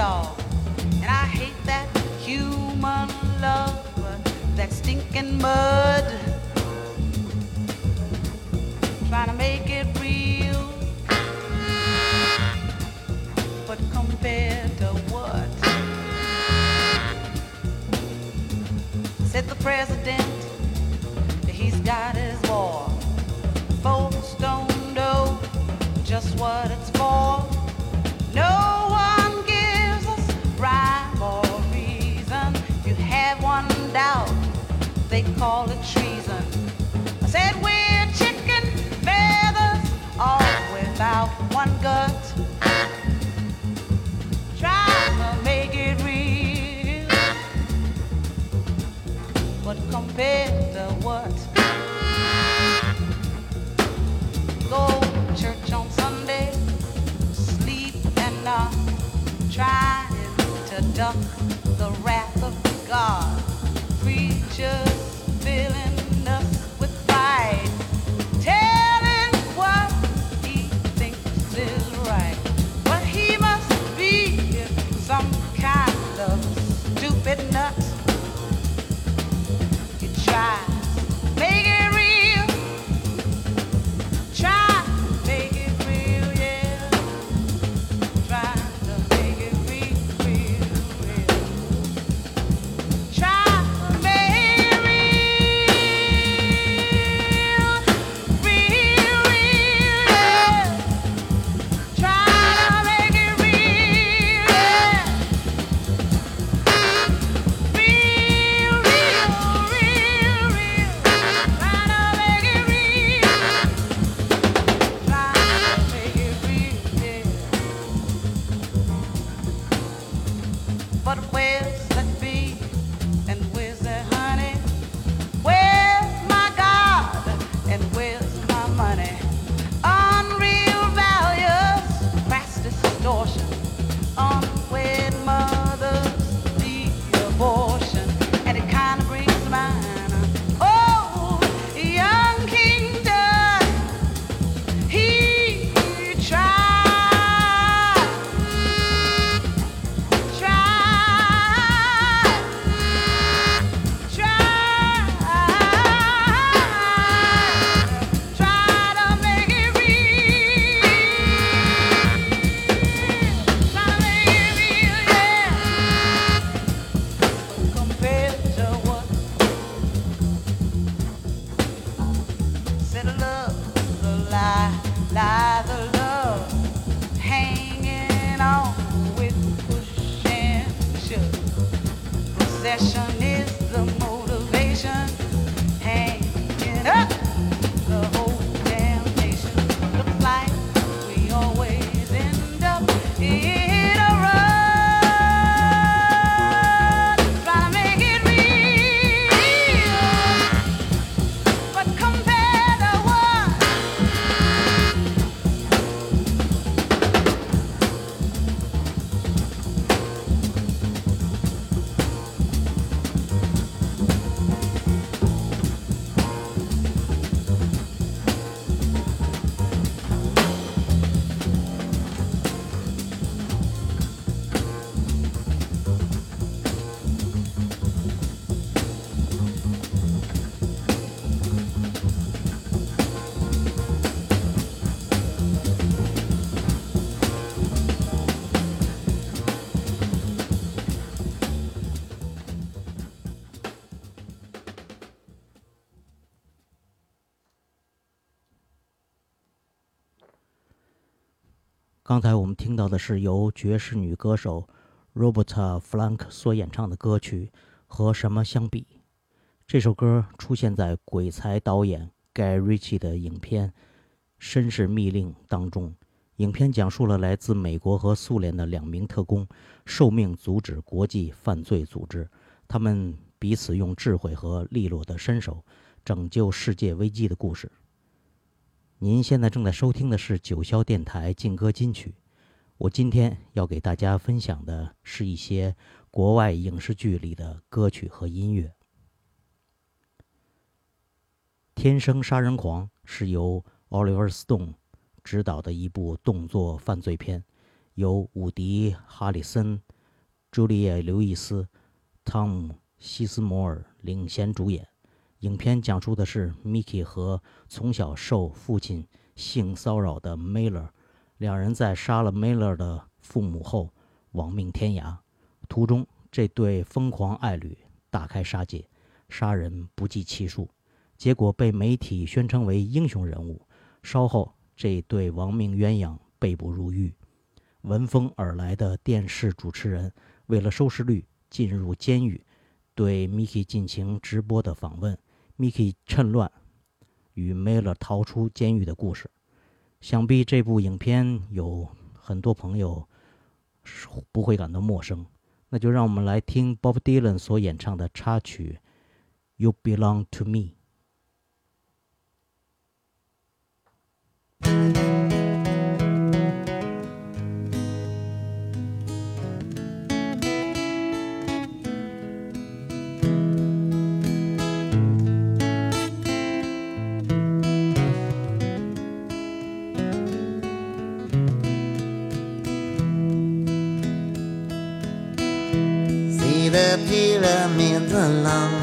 dog. And I hate that human love, that stinking mud. Trying to make it real, but compared to what? Said the president, he's got his war. Folks don't know just what they call it treason. I said we're chicken feathers, all without one gut. Trying to make it real, but compared to what? Go church on Sunday, sleep and not try to duck the wrath of God. 刚才我们听到的是由爵士女歌手 Roberta Flack 所演唱的歌曲《和什么相比》。这首歌出现在鬼才导演 Guy Ritchie 的影片《绅士密令》当中。影片讲述了来自美国和苏联的两名特工受命阻止国际犯罪组织，他们彼此用智慧和利落的身手拯救世界危机的故事。您现在正在收听的是九霄电台劲歌金曲。我今天要给大家分享的是一些国外影视剧里的歌曲和音乐。《天生杀人狂》是由 Oliver Stone 执导的一部动作犯罪片，由伍迪·哈里森、朱丽叶·刘易斯、汤姆·西斯摩尔领衔主演。影片讲述的是 Mickey 和从小受父亲性骚扰的 Miller，两人在杀了 Miller 的父母后亡命天涯。途中，这对疯狂爱侣大开杀戒，杀人不计其数，结果被媒体宣称为英雄人物。稍后，这对亡命鸳鸯被捕入狱。闻风而来的电视主持人为了收视率，进入监狱，对 Mickey 进行直播的访问。Mickey 趁乱与 Miller 逃出监狱的故事，想必这部影片有很多朋友不会感到陌生。那就让我们来听 Bob Dylan 所演唱的插曲《You Belong to Me》。hela Medelland.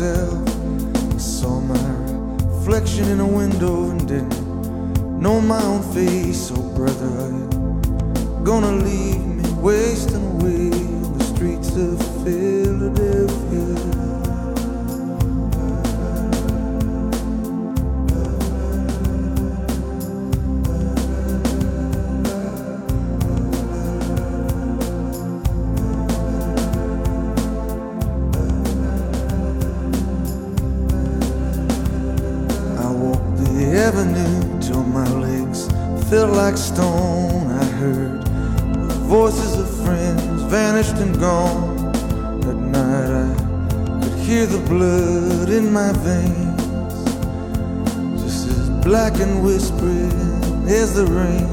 Myself. Black and whispering as the rain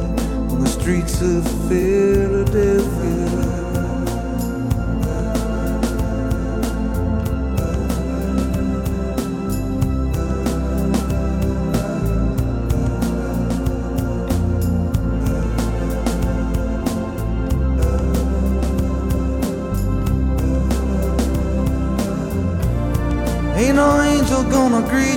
on the streets of Philadelphia. Ain't no angel gonna greet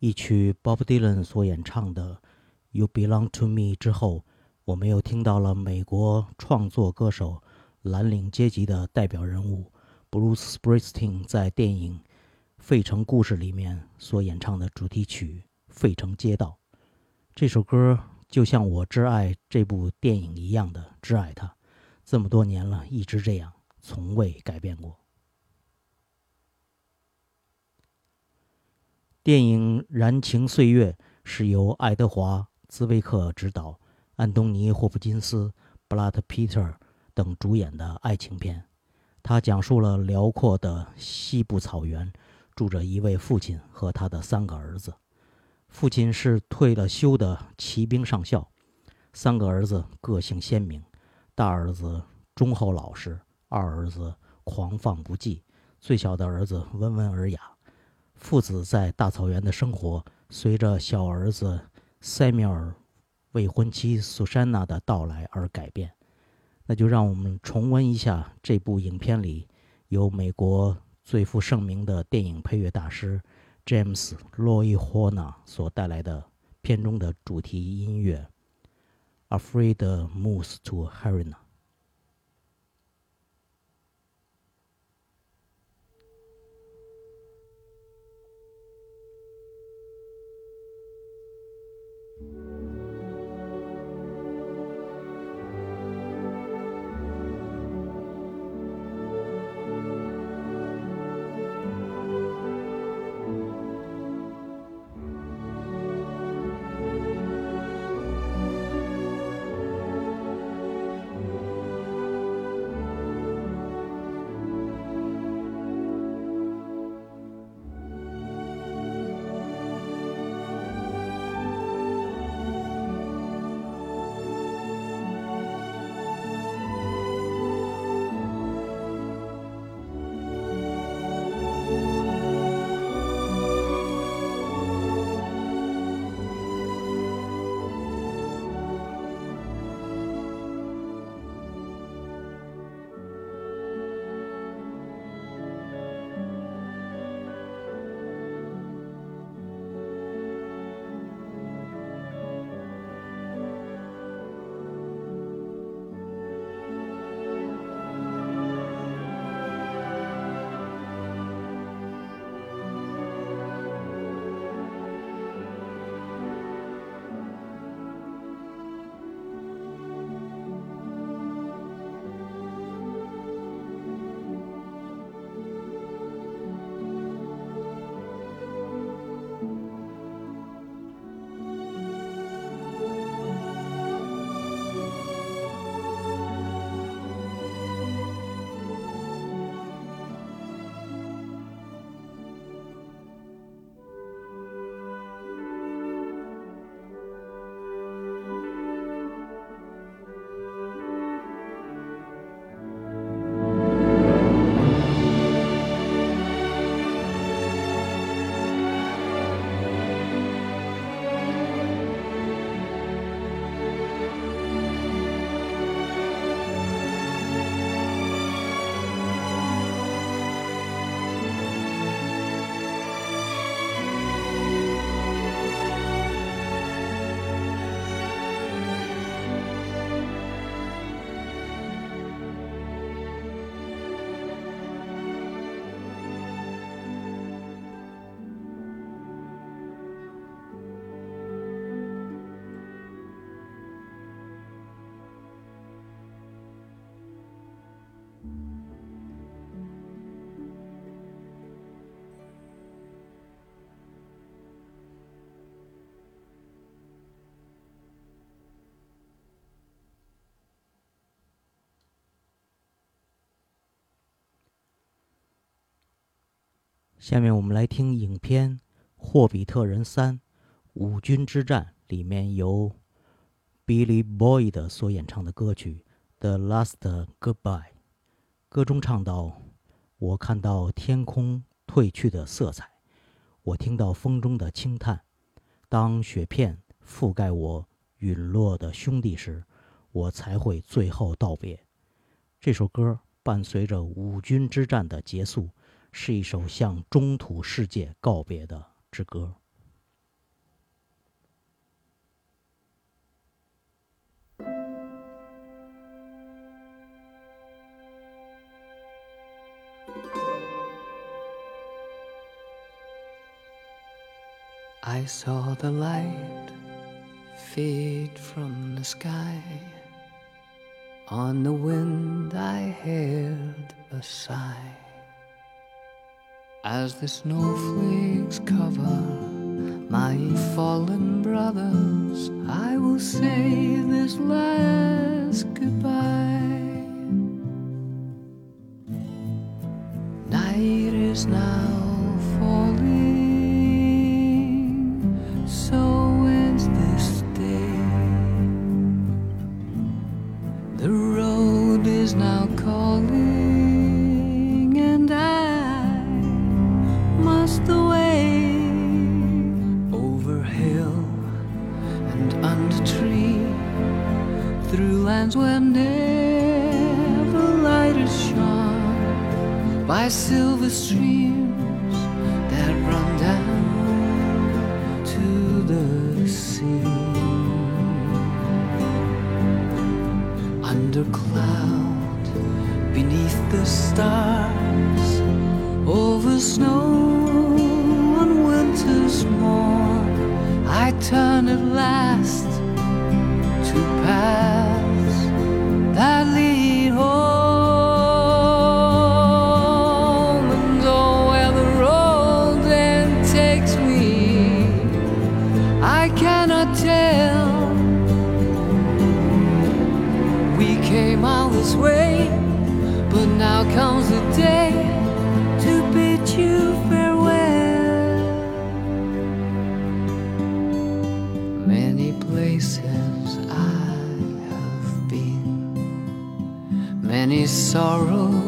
一曲 Bob Dylan 所演唱的《You Belong to Me》之后，我们又听到了美国创作歌手蓝领阶级的代表人物 Bruce Springsteen 在电影《费城故事》里面所演唱的主题曲《费城街道》。这首歌就像我挚爱这部电影一样的挚爱它，这么多年了，一直这样，从未改变过。电影《燃情岁月》是由爱德华·兹威克执导，安东尼·霍普金斯、布拉德·皮特等主演的爱情片。它讲述了辽阔的西部草原住着一位父亲和他的三个儿子。父亲是退了休的骑兵上校，三个儿子个性鲜明，大儿子忠厚老实，二儿子狂放不羁，最小的儿子温文尔雅。父子在大草原的生活，随着小儿子塞缪尔、未婚妻苏珊娜的到来而改变。那就让我们重温一下这部影片里由美国最负盛名的电影配乐大师 James Roy Hona 所带来的片中的主题音乐《Afraid Moves to Harina》。「下面我们来听影片《霍比特人三：五军之战》里面由 Billy Boyd 所演唱的歌曲《The Last Goodbye》。歌中唱到：“我看到天空褪去的色彩，我听到风中的轻叹。当雪片覆盖我陨落的兄弟时，我才会最后道别。”这首歌伴随着五军之战的结束。是一首向中土世界告别的之歌。I saw the light fade from the sky. On the wind, I heard a sigh. As the snowflakes cover my fallen brothers, I will say this last goodbye. Night is now falling, lands where never light is shone, by silver streams that run down to the sea under cloud, beneath the stars, over snow on winter's morn. I turn at last to paths gladly sorrow.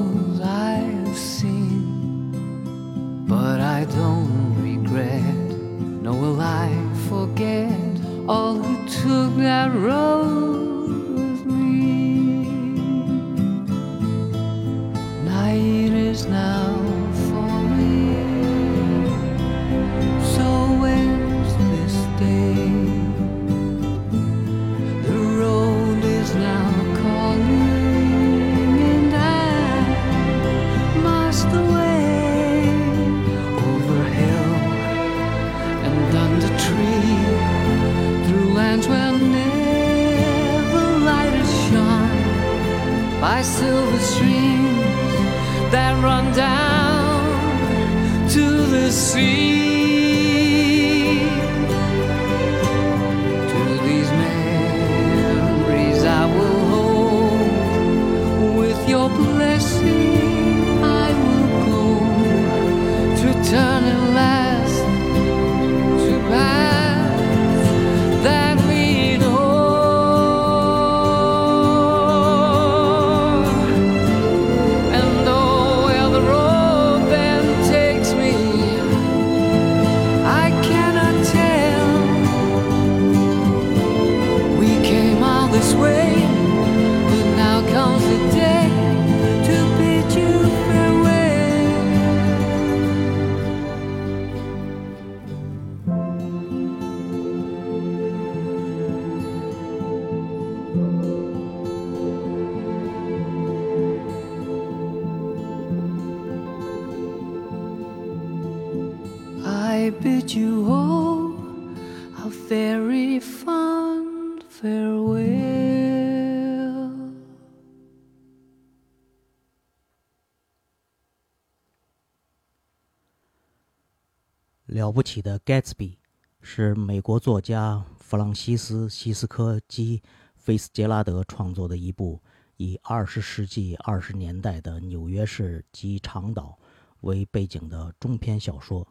Gatsby 是美国作家弗朗西斯·西斯科基·菲斯杰拉德创作的一部以二十世纪二十年代的纽约市及长岛为背景的中篇小说，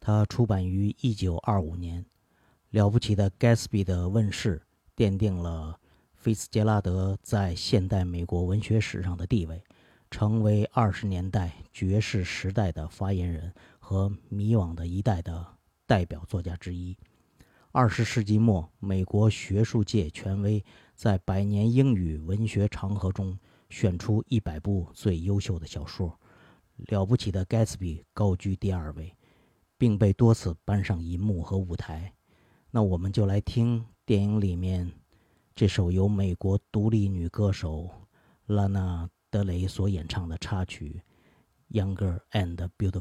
它出版于1925年。了不起的盖茨比的问世，奠定了菲茨杰拉德在现代美国文学史上的地位，成为二十年代爵士时代的发言人和迷惘的一代的代表作家之一。二十世纪末，美国学术界权威在百年英语文学长河中选出一百部最优秀的小说，《了不起的盖茨比》高居第二位，并被多次搬上银幕和舞台。那我们就来听电影里面这首由美国独立女歌手拉娜·德雷所演唱的插曲《Younger and Beautiful》。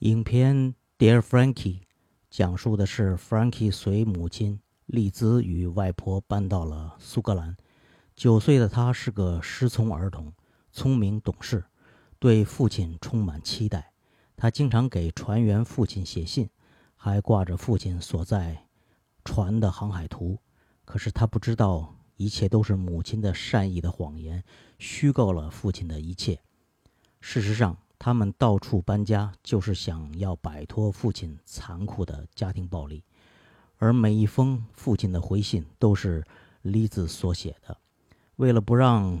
影片《Dear Frankie》讲述的是 Frankie 随母亲丽兹与外婆搬到了苏格兰，九岁的他是个失聪儿童，聪明懂事，对父亲充满期待。他经常给船员父亲写信，还挂着父亲所在船的航海图。可是他不知道，一切都是母亲的善意的谎言，虚构了父亲的一切。事实上，他们到处搬家，就是想要摆脱父亲残酷的家庭暴力。而每一封父亲的回信都是丽子所写的。为了不让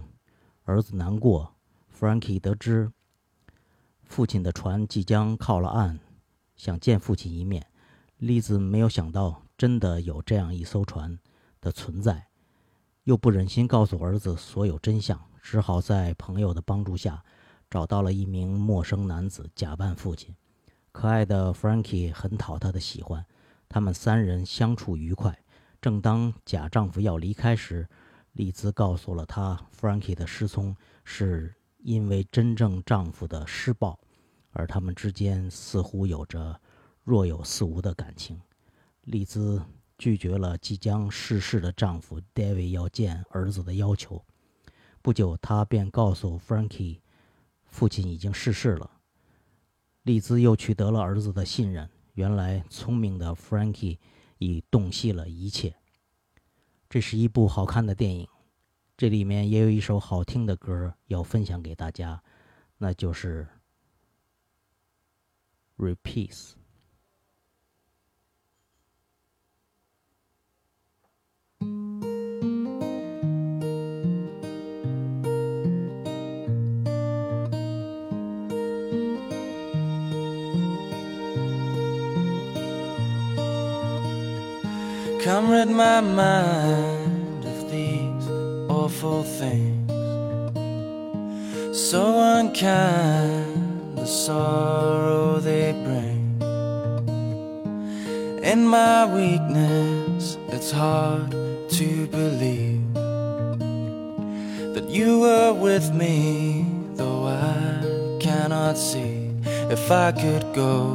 儿子难过，Frankie 得知父亲的船即将靠了岸，想见父亲一面。丽子没有想到，真的有这样一艘船的存在，又不忍心告诉儿子所有真相，只好在朋友的帮助下找到了一名陌生男子，假扮父亲。可爱的 Frankie 很讨他的喜欢。他们三人相处愉快。正当假丈夫要离开时，丽兹告诉了他，Frankie 的失聪是因为真正丈夫的施暴，而他们之间似乎有着若有似无的感情。丽兹拒绝了即将逝世的丈夫 David 要见儿子的要求。不久，她便告诉 Frankie，父亲已经逝世了。丽兹又取得了儿子的信任。原来聪明的 Frankie 已洞悉了一切。这是一部好看的电影，这里面也有一首好听的歌要分享给大家，那就是《Repeats》。Come rid my mind of these awful things. So unkind, the sorrow they bring. In my weakness, it's hard to believe that you were with me, though I cannot see. If I could go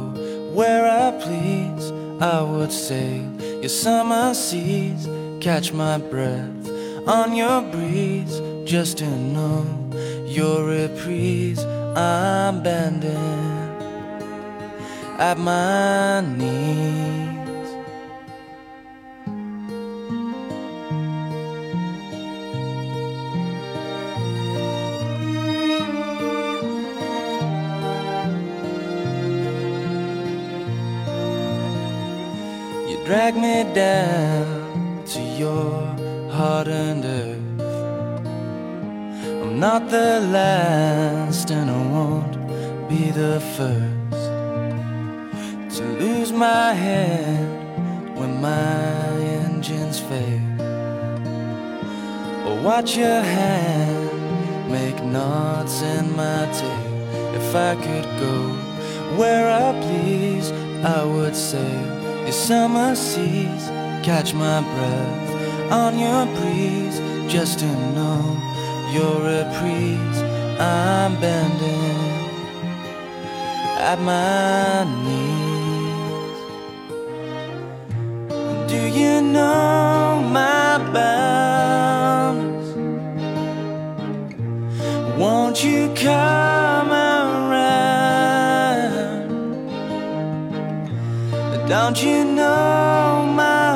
where I please, I would sail your summer seas, catch my breath on your breeze, just to know your reprise. I'm bending at my knees. Down to your hardened earth. I'm not the last, and I won't be the first to lose my head when my engines fail. Or watch your hand make knots in my tail. If I could go where I please, I would sail your summer seas, catch my breath on your breeze, just to know your reprise. I'm bending at my knees. Do you know my bounds? Won't you come Don't you know my?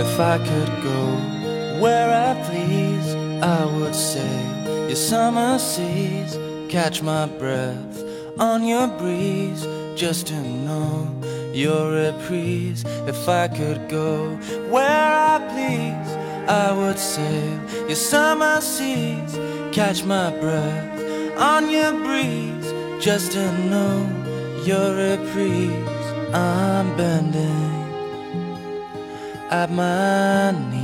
If I could go where I please, I would sail your summer seas, catch my breath on your breeze, just to know your reprise. If I could go where I please, I would sail your summer seas, catch my breath on your breeze, just to know your reprise. I'm bending at my knees.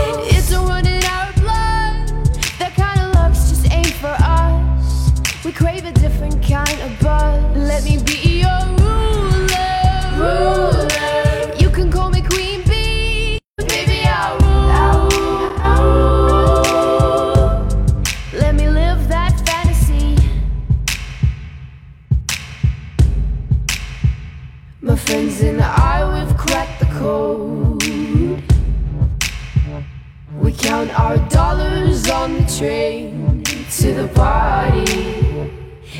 kind of buzz. Let me be your ruler. Ruler. You can call me Queen Bee. Baby, I'll rule. I'll rule. Let me live that fantasy. My friends and I, we've cracked the code. We count our dollars on the train to the party.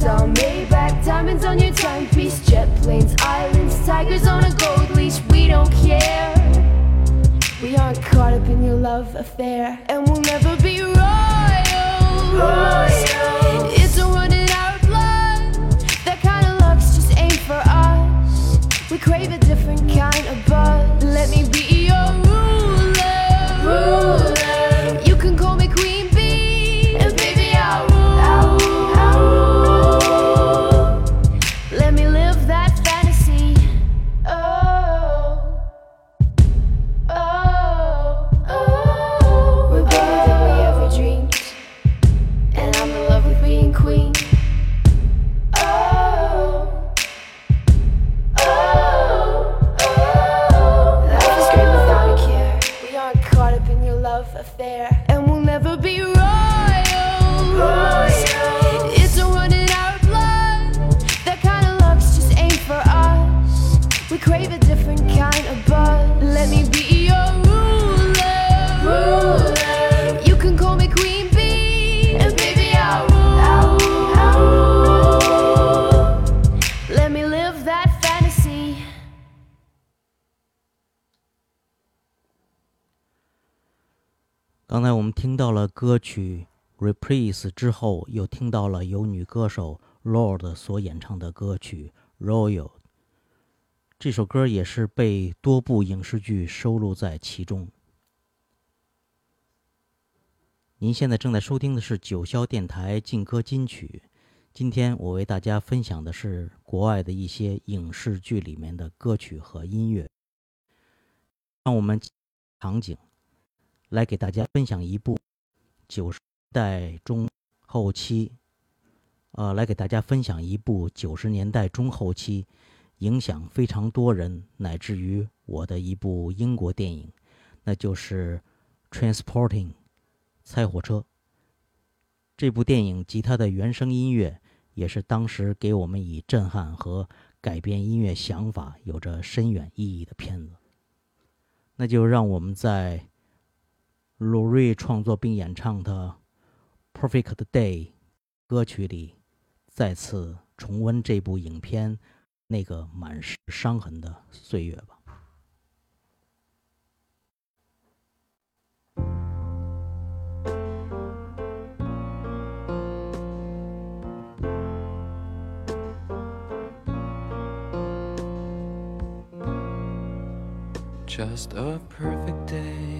crystal, Maybach, diamonds on your timepiece, jet planes, islands, tigers on a gold leash. We don't care. We aren't caught up in your love affair, and we'll never be royals. It's a run in our blood. That kind of luck's just ain't for us. We crave a different kind of 歌曲《Reprise》之后，又听到了由女歌手 Lord 所演唱的歌曲《Royal》。这首歌也是被多部影视剧收录在其中。您现在正在收听的是九霄电台劲歌金曲。今天我为大家分享的是国外的一些影视剧里面的歌曲和音乐。让我们场景来给大家分享一部九十年代中后期，呃，来给大家分享一部九十年代中后期影响非常多人乃至于我的一部英国电影，那就是《Transporting》猜火车。这部电影及它的原声音乐也是当时给我们以震撼和改变音乐想法有着深远意义的片子。那就让我们在鲁瑞创作并演唱的《Perfect Day》歌曲里，再次重温这部影片那个满是伤痕的岁月吧。Just a perfect day.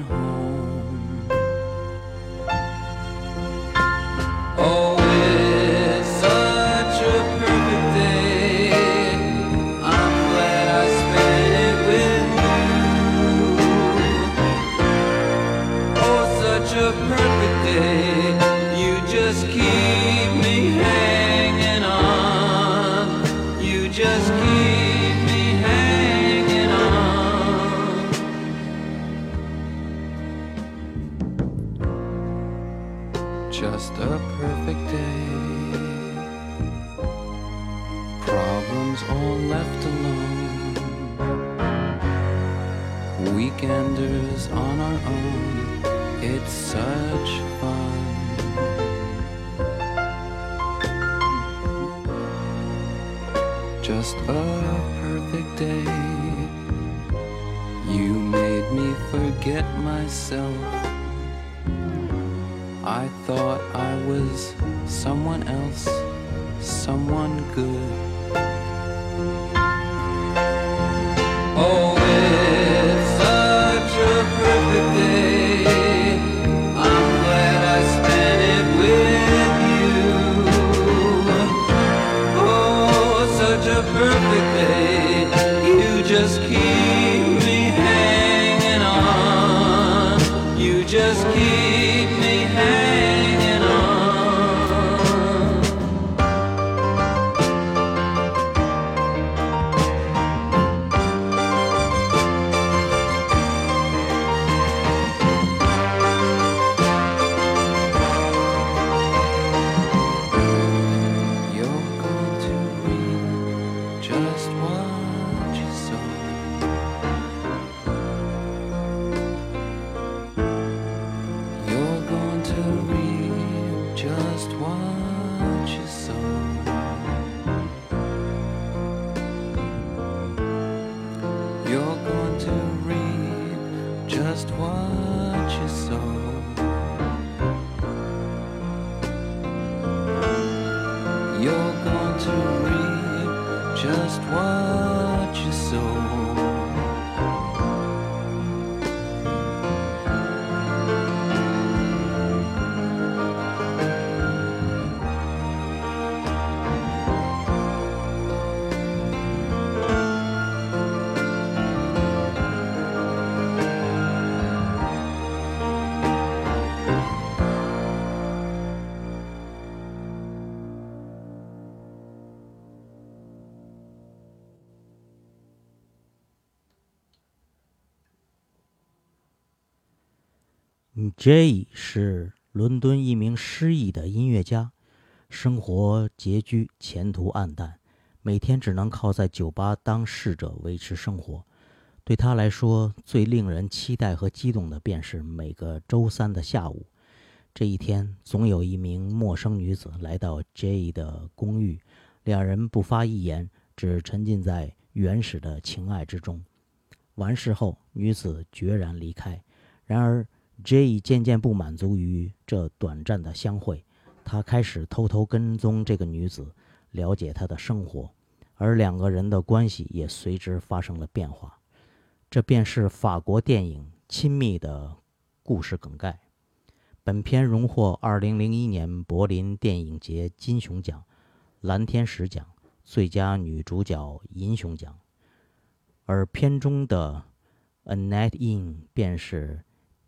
Jay 是伦敦一名失意的音乐家，生活拮据，前途暗淡，每天只能靠在酒吧当侍者维持生活。对他来说，最令人期待和激动的便是每个周三的下午。这一天，总有一名陌生女子来到 Jay 的公寓，两人不发一言，只沉浸在原始的情爱之中。完事后，女子决然离开。然而，J 渐渐不满足于这短暂的相会，他开始偷偷跟踪这个女子，了解她的生活，而两个人的关系也随之发生了变化。这便是法国电影《亲密》的故事梗概。本片荣获2001年柏林电影节金熊奖、蓝天使奖、最佳女主角银熊奖，而片中的《A Night In》便是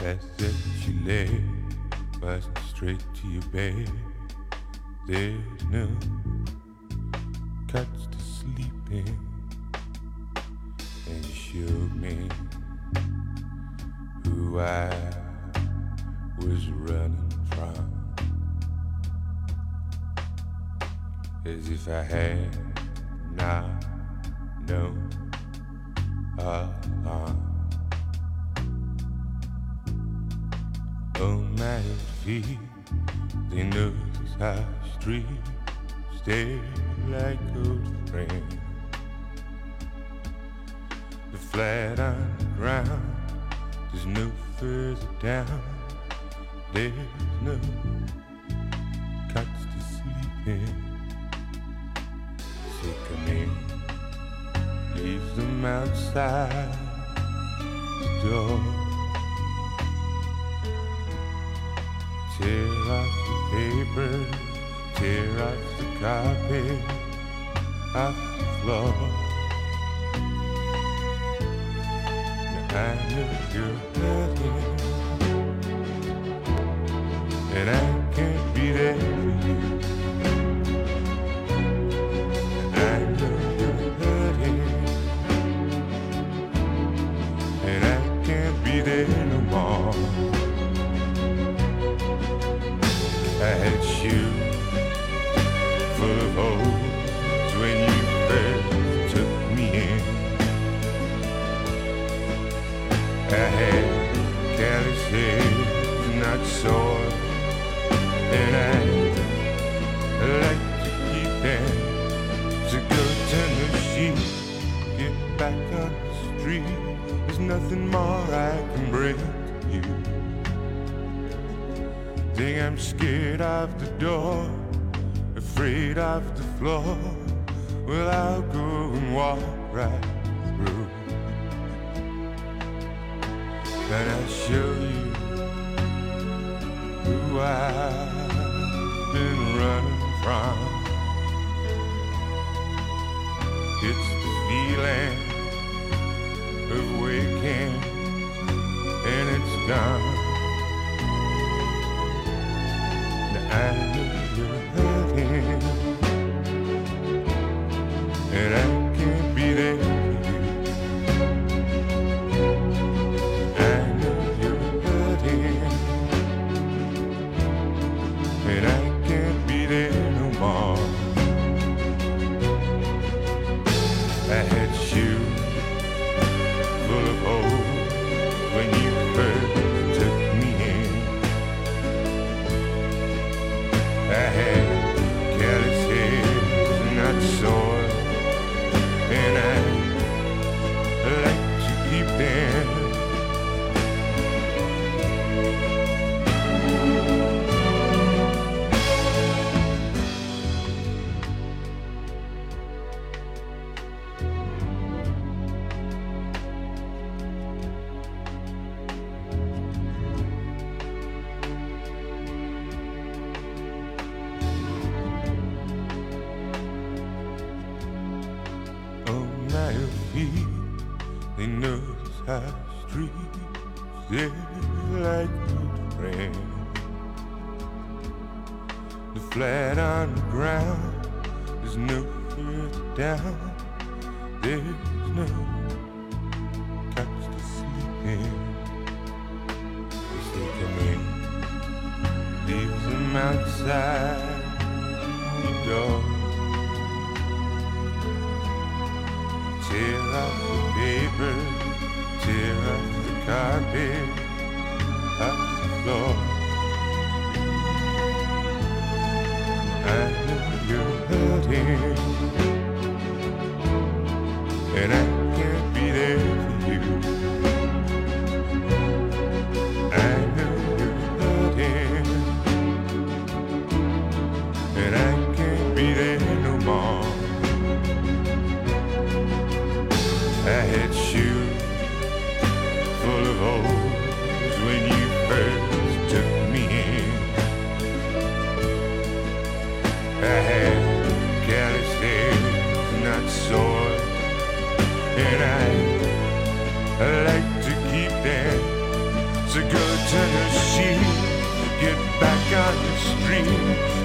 Path that you led was straight to your bed. There's no couch to sleep in, and you showed me who I was running from. as if I had not known. Uh-uh. My feet, they know our street, stay like old friends. The flat on the ground, there's no further down, there's no cots to sleep in. Sick of me, leaves them outside the door. Tear off the paper, tear off the carpet, off the floor. Now I know you're hurting, and I can't be there Shoes full of holes when you first took me in. I had callous hands, not sore, and I like to keep them. Go turn the sheet, get back on the street. There's nothing more I can bring to you. Think I'm scared of the door, afraid of the floor. Well, I'll go and walk right through. And I'll show you who I've been running from. It's the feeling of waking, and it's gone. and your head. Tear up the paper, tear up the carpet, off the floor. I know you're hurting, and I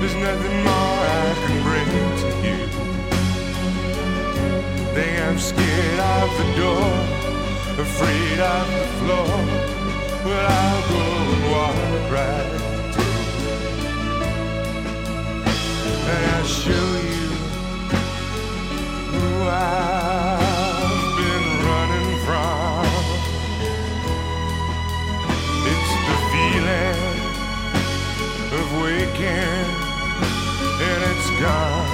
There's nothing more I can bring to you. They am scared of the door, afraid of the floor. Well, I'll go and walk right through. And I'll show you who I've been running from. It's the feeling of waking shine.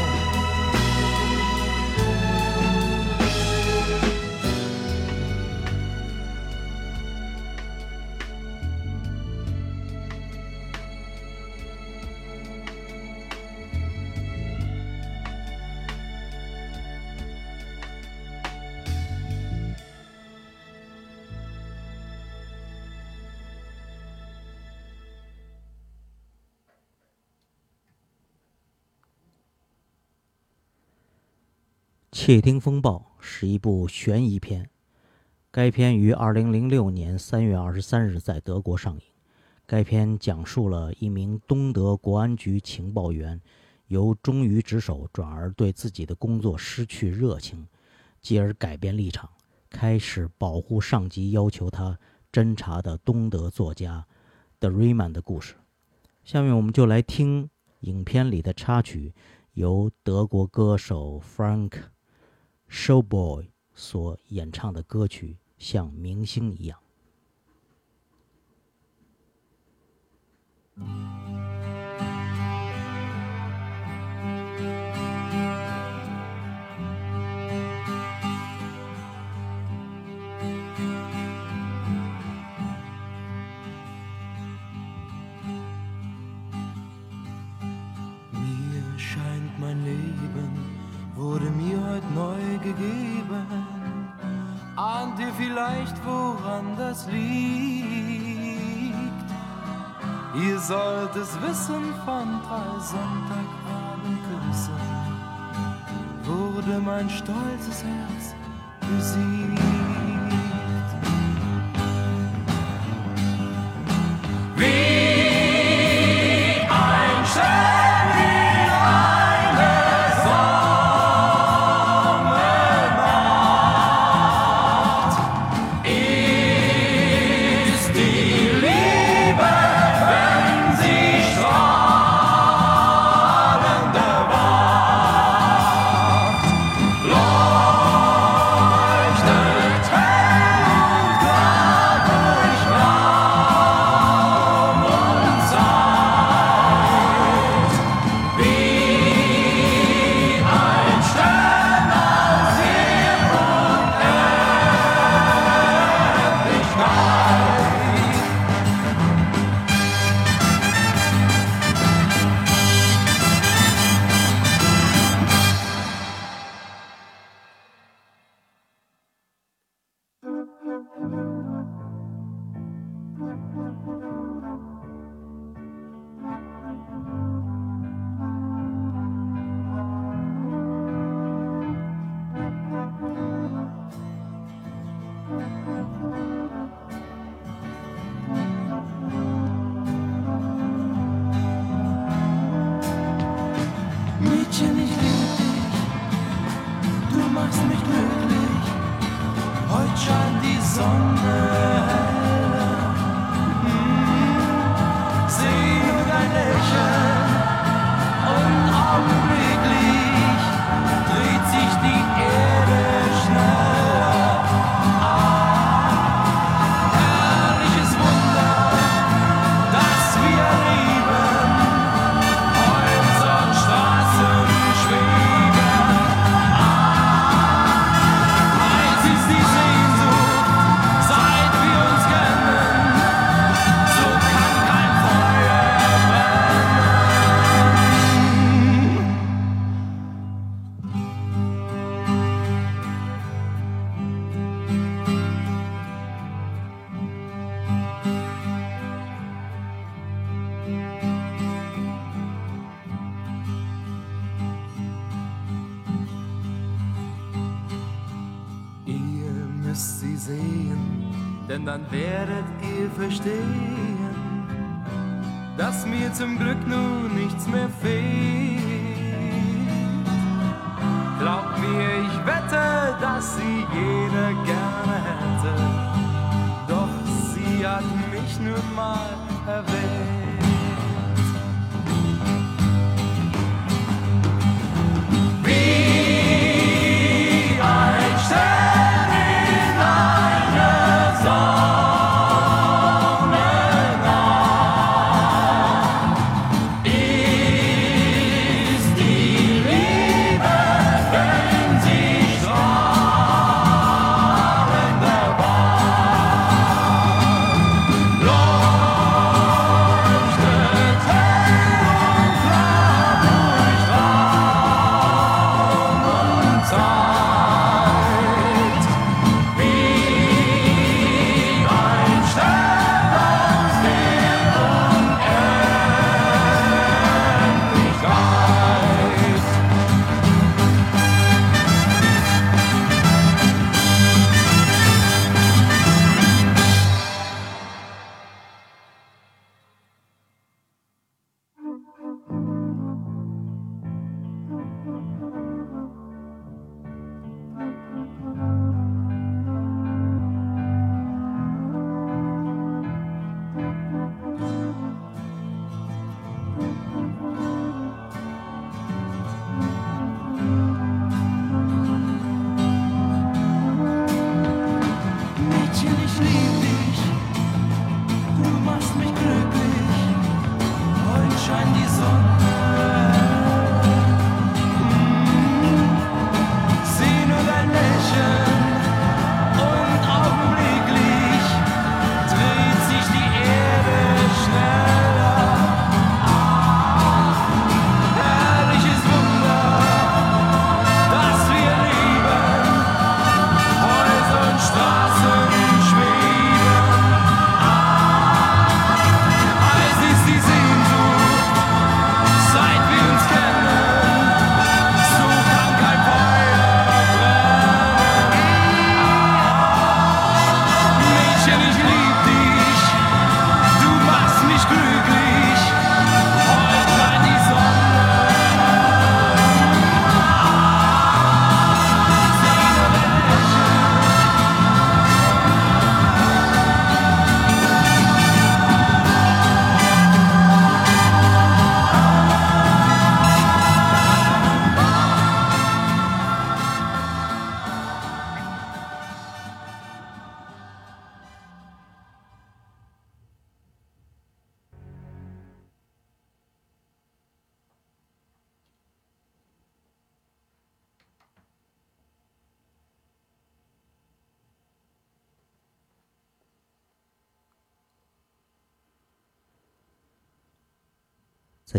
窃听风暴》是一部悬疑片，该片于二零零六年三月二十三日在德国上映。该片讲述了一名东德国安局情报员由忠于职守转而对自己的工作失去热情，继而改变立场，开始保护上级要求他侦查的东德作家德瑞曼的故事。下面我们就来听影片里的插曲，由德国歌手 Frank。Showboy 所演唱的歌曲《像明星一样》。Gegeben. Ahnt ihr vielleicht, woran das liegt? Ihr sollt es wissen, von drei Sonntagabendküssen wurde mein stolzes Herz besiegt. summer.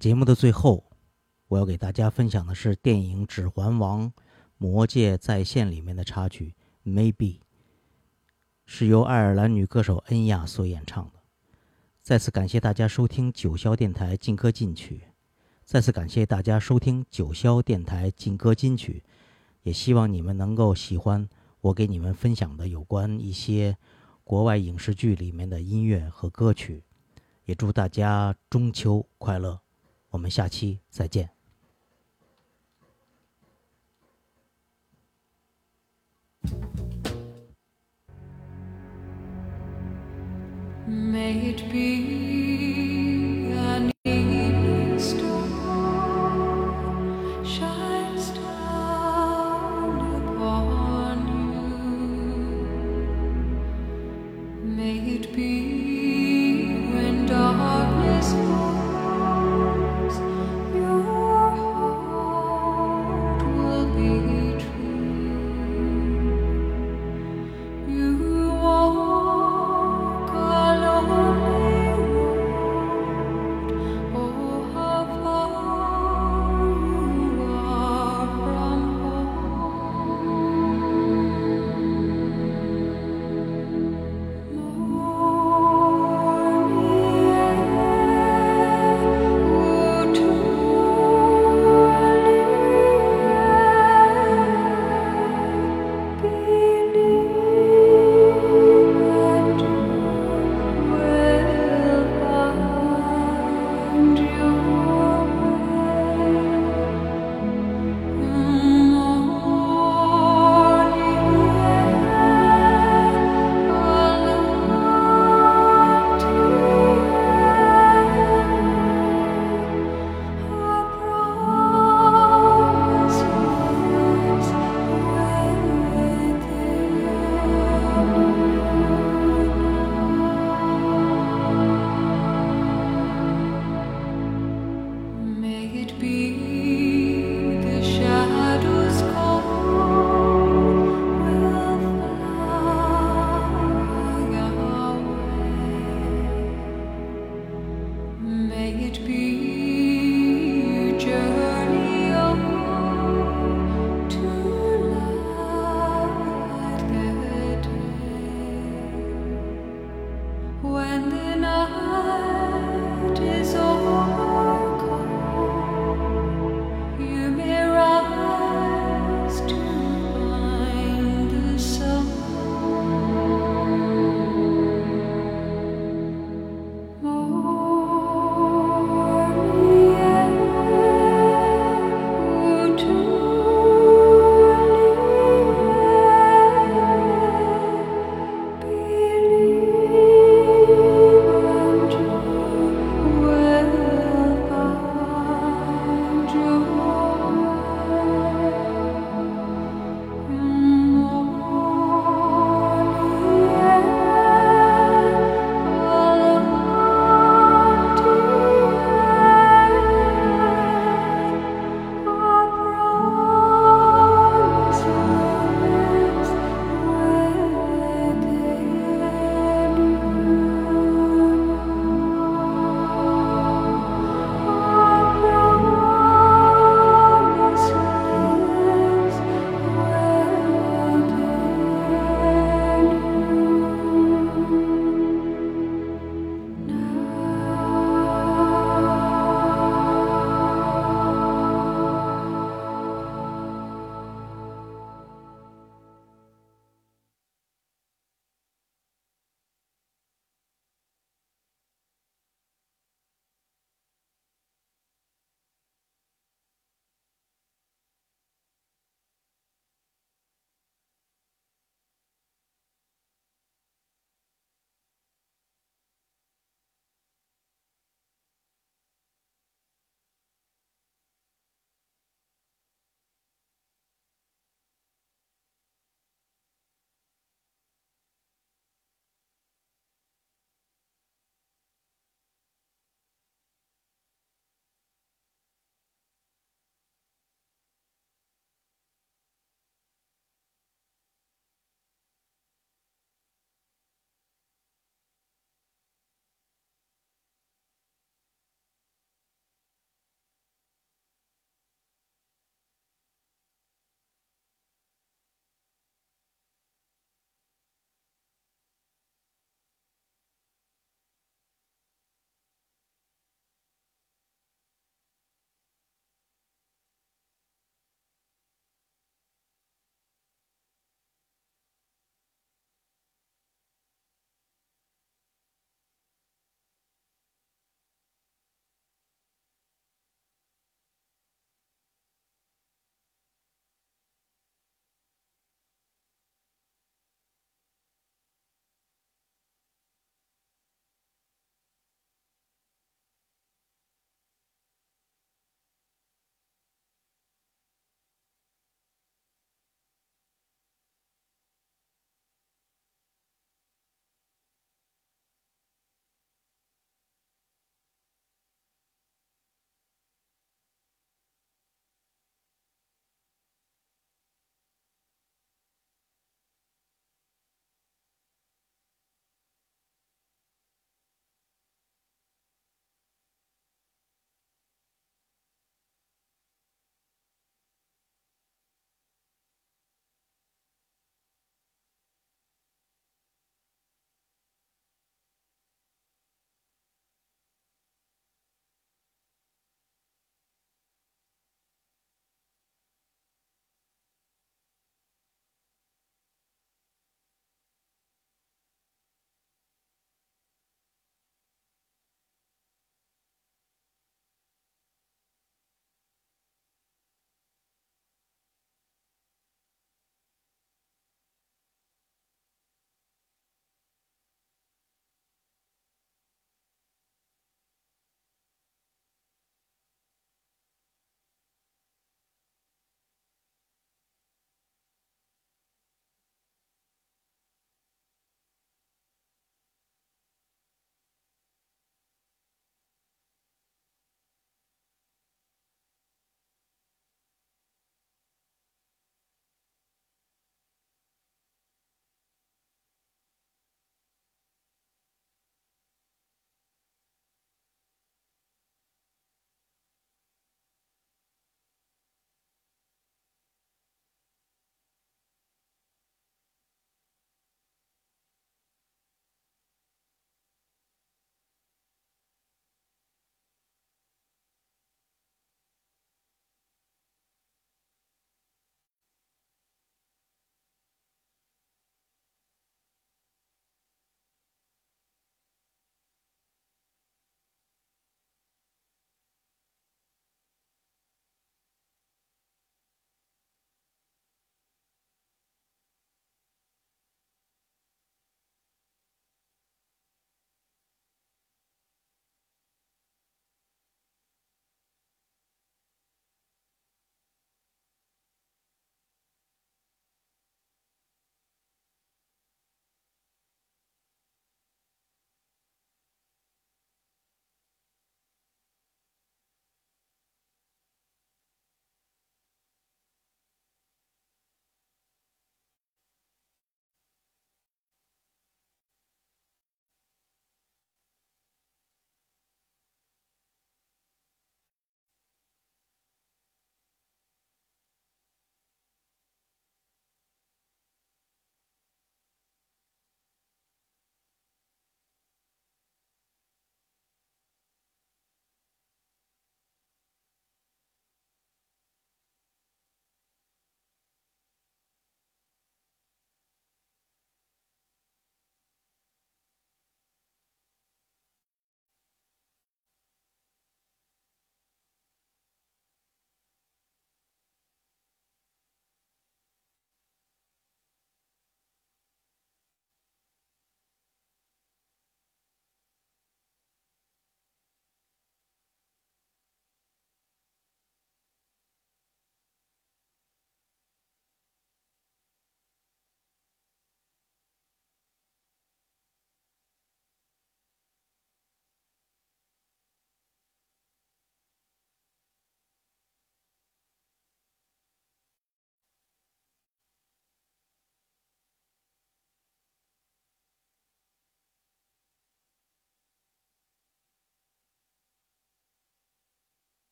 节目的最后，我要给大家分享的是电影《指环王》《魔戒再现》里面的插曲《Maybe》，是由爱尔兰女歌手恩雅所演唱的。再次感谢大家收听九霄电台劲歌金曲，再次感谢大家收听九霄电台劲歌金曲，也希望你们能够喜欢我给你们分享的有关一些国外影视剧里面的音乐和歌曲。也祝大家中秋快乐！我们下期再见。Maybe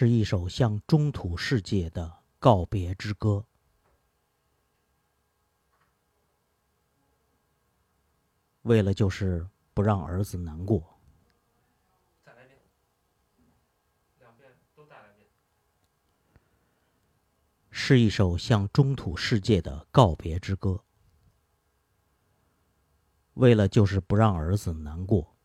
是一首向中土世界的告别之歌。为了就是不让儿子难过。再来一遍，两遍都再来一遍。是一首向中土世界的告别之歌。为了就是不让儿子难过。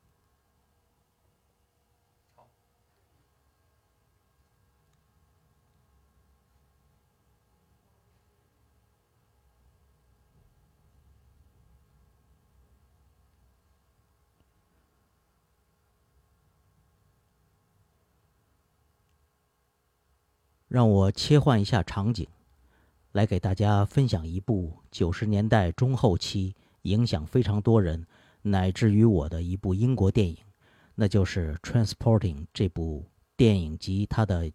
让我切换一下场景，来给大家分享一部九十年代中后期影响非常多人，乃至于我的一部英国电影，那就是《Transporting》这部电影及它的。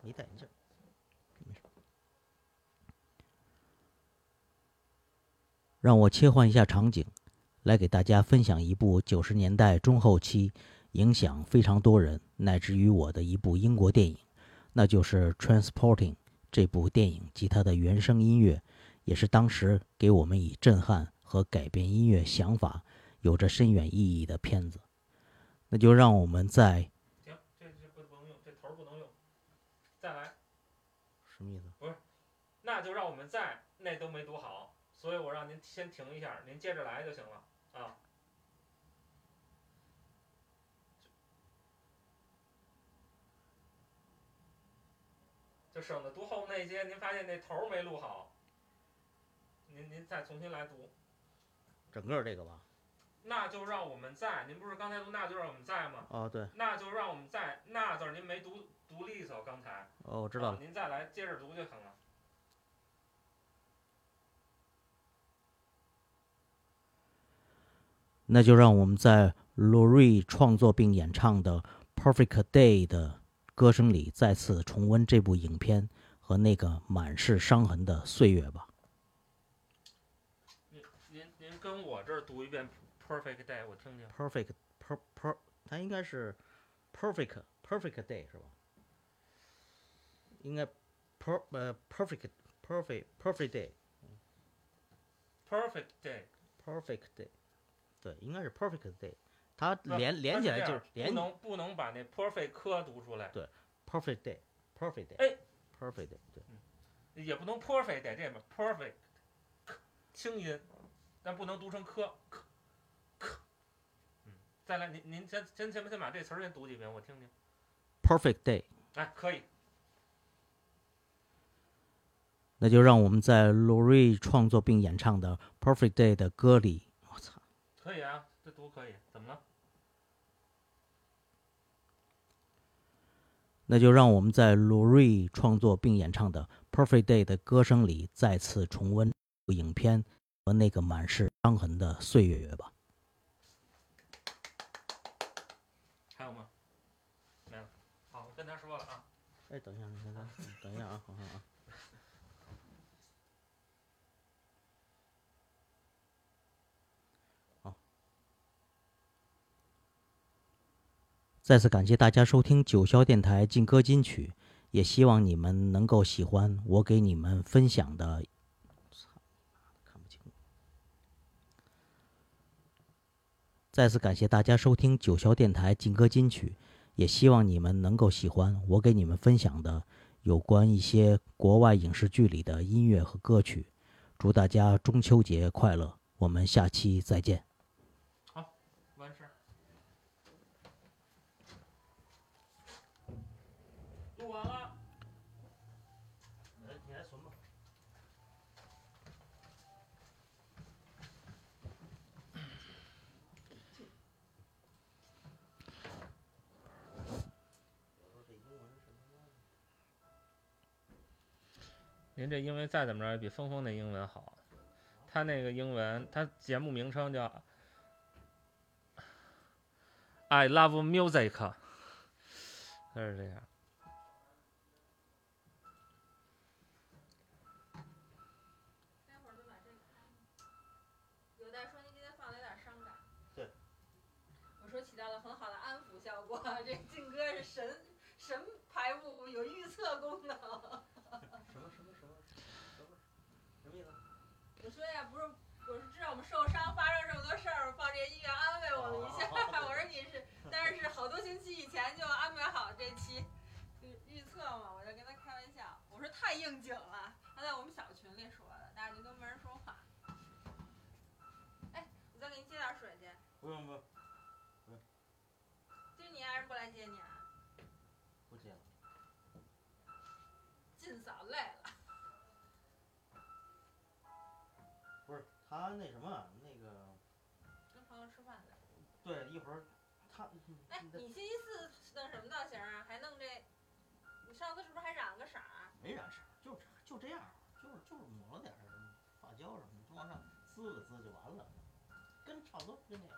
你戴眼镜。让我切换一下场景，来给大家分享一部九十年代中后期。影响非常多人，乃至于我的一部英国电影，那就是《Transporting》这部电影及它的原声音乐，也是当时给我们以震撼和改变音乐想法有着深远意义的片子。那就让我们在停，这这不不能用，这头儿不能用，再来。什么意思？不是，那就让我们在那都没读好，所以我让您先停一下，您接着来就行了啊。就省得读后那些，您发现那头儿没录好，您您再重新来读。整个这个吧。那就让我们在，您不是刚才读那就让我们在吗？哦，对。那就让我们在那字儿您没读读利索，刚才。哦，我知道了。您再来接着读就行了。那就让我们在 Lori 创作并演唱的《Perfect Day》的。歌声里再次重温这部影片和那个满是伤痕的岁月吧。您您您跟我这儿读一遍 “perfect day”，我听听。perfect per per，它应该是 perfect perfect day 是吧？应该 per 呃 perfect perfect perfect day。perfect day。perfect day，对，应该是 perfect day。它连连起来就是连不能不能把那 perfect 科读出来。对，perfect day，perfect day。哎，perfect day，对。也不能 perfect day 这边 perfect，轻音，但不能读成科科科。嗯，再来，您您先先先先把这词儿先读几遍，我听听。perfect day。哎，可以。那就让我们在 Lori 创作并演唱的《Perfect Day》的歌里，我操。可以啊，这读可以，怎么了？那就让我们在罗瑞创作并演唱的《Perfect Day》的歌声里，再次重温影片和那个满是伤痕的岁月吧。还有吗？没了。好，我跟他说了啊。哎，等一下，等一下，等一下啊，好好啊。再次感谢大家收听九霄电台劲歌金曲，也希望你们能够喜欢我给你们分享的。看不清。再次感谢大家收听九霄电台劲歌金曲，也希望你们能够喜欢我给你们分享的有关一些国外影视剧里的音乐和歌曲。祝大家中秋节快乐！我们下期再见。好，完事儿。录完了。来，你来存吧。您这英文再怎么着也比峰峰那英文好，他那个英文，他节目名称叫 “I Love Music”，他是这样。待会儿就把这个。有待说您今天放的有点伤感。对。我说起到了很好的安抚效果。这劲歌是神神排布，有预测功能。什么什么什么什么什么意思？我说呀，不是，我是知道我们受伤发生这么多事儿，放这些音乐安慰我们一下。我说你是，但是是好多星期以前就安排好这期预预测嘛，我就跟他开玩笑，我说太应景了。他在我们小群里说的，但是就都没人说话。哎，我再给你接点水去。不用不用，他那什么那个，跟朋友吃饭去。对，一会儿他哎，你星期四弄什么造型啊？还弄这？你上次是不是还染了个色儿？没染色，就这就这样，就是就是抹了点儿发胶什么的，就往上滋了滋就完了，跟差不多跟那个。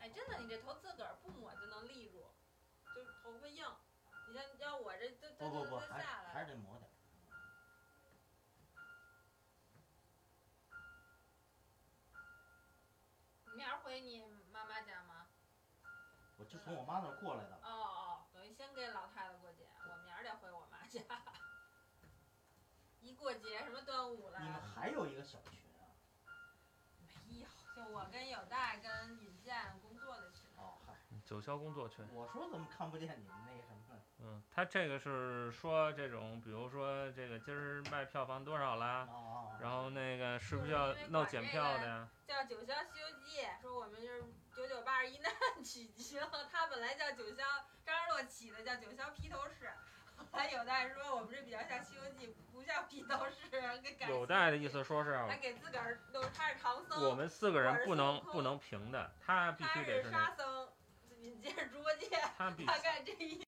哎，真的，你这头自个儿不抹就能立住，就是头发硬。你像要我这这这不不不，这还下来了。还是得抹回你妈妈家吗？我就从我妈那儿过来的。哦哦，等于先给老太太过节，我明儿得回我妈家。一过节什么端午了？你们还有一个小群啊？没有，就我跟有大跟尹健工作的群。哦嗨，九霄工作群。我说怎么看不见你们那个什么呢？嗯，他这个是说这种，比如说这个今儿卖票房多少啦，哦然后那个是不是要弄检票的呀？叫《九霄西游记》，说我们就是九九八十一难取经，他本来叫九霄，张之洛起的叫九霄披头士，后来有代说我们这比较像《西游记》，不像披头士，给改。有代的意思说是还给自个儿都他是唐僧，我们四个人不能不能平的，他必他须得是是那沙僧，尹健是猪八戒，他必须大概这意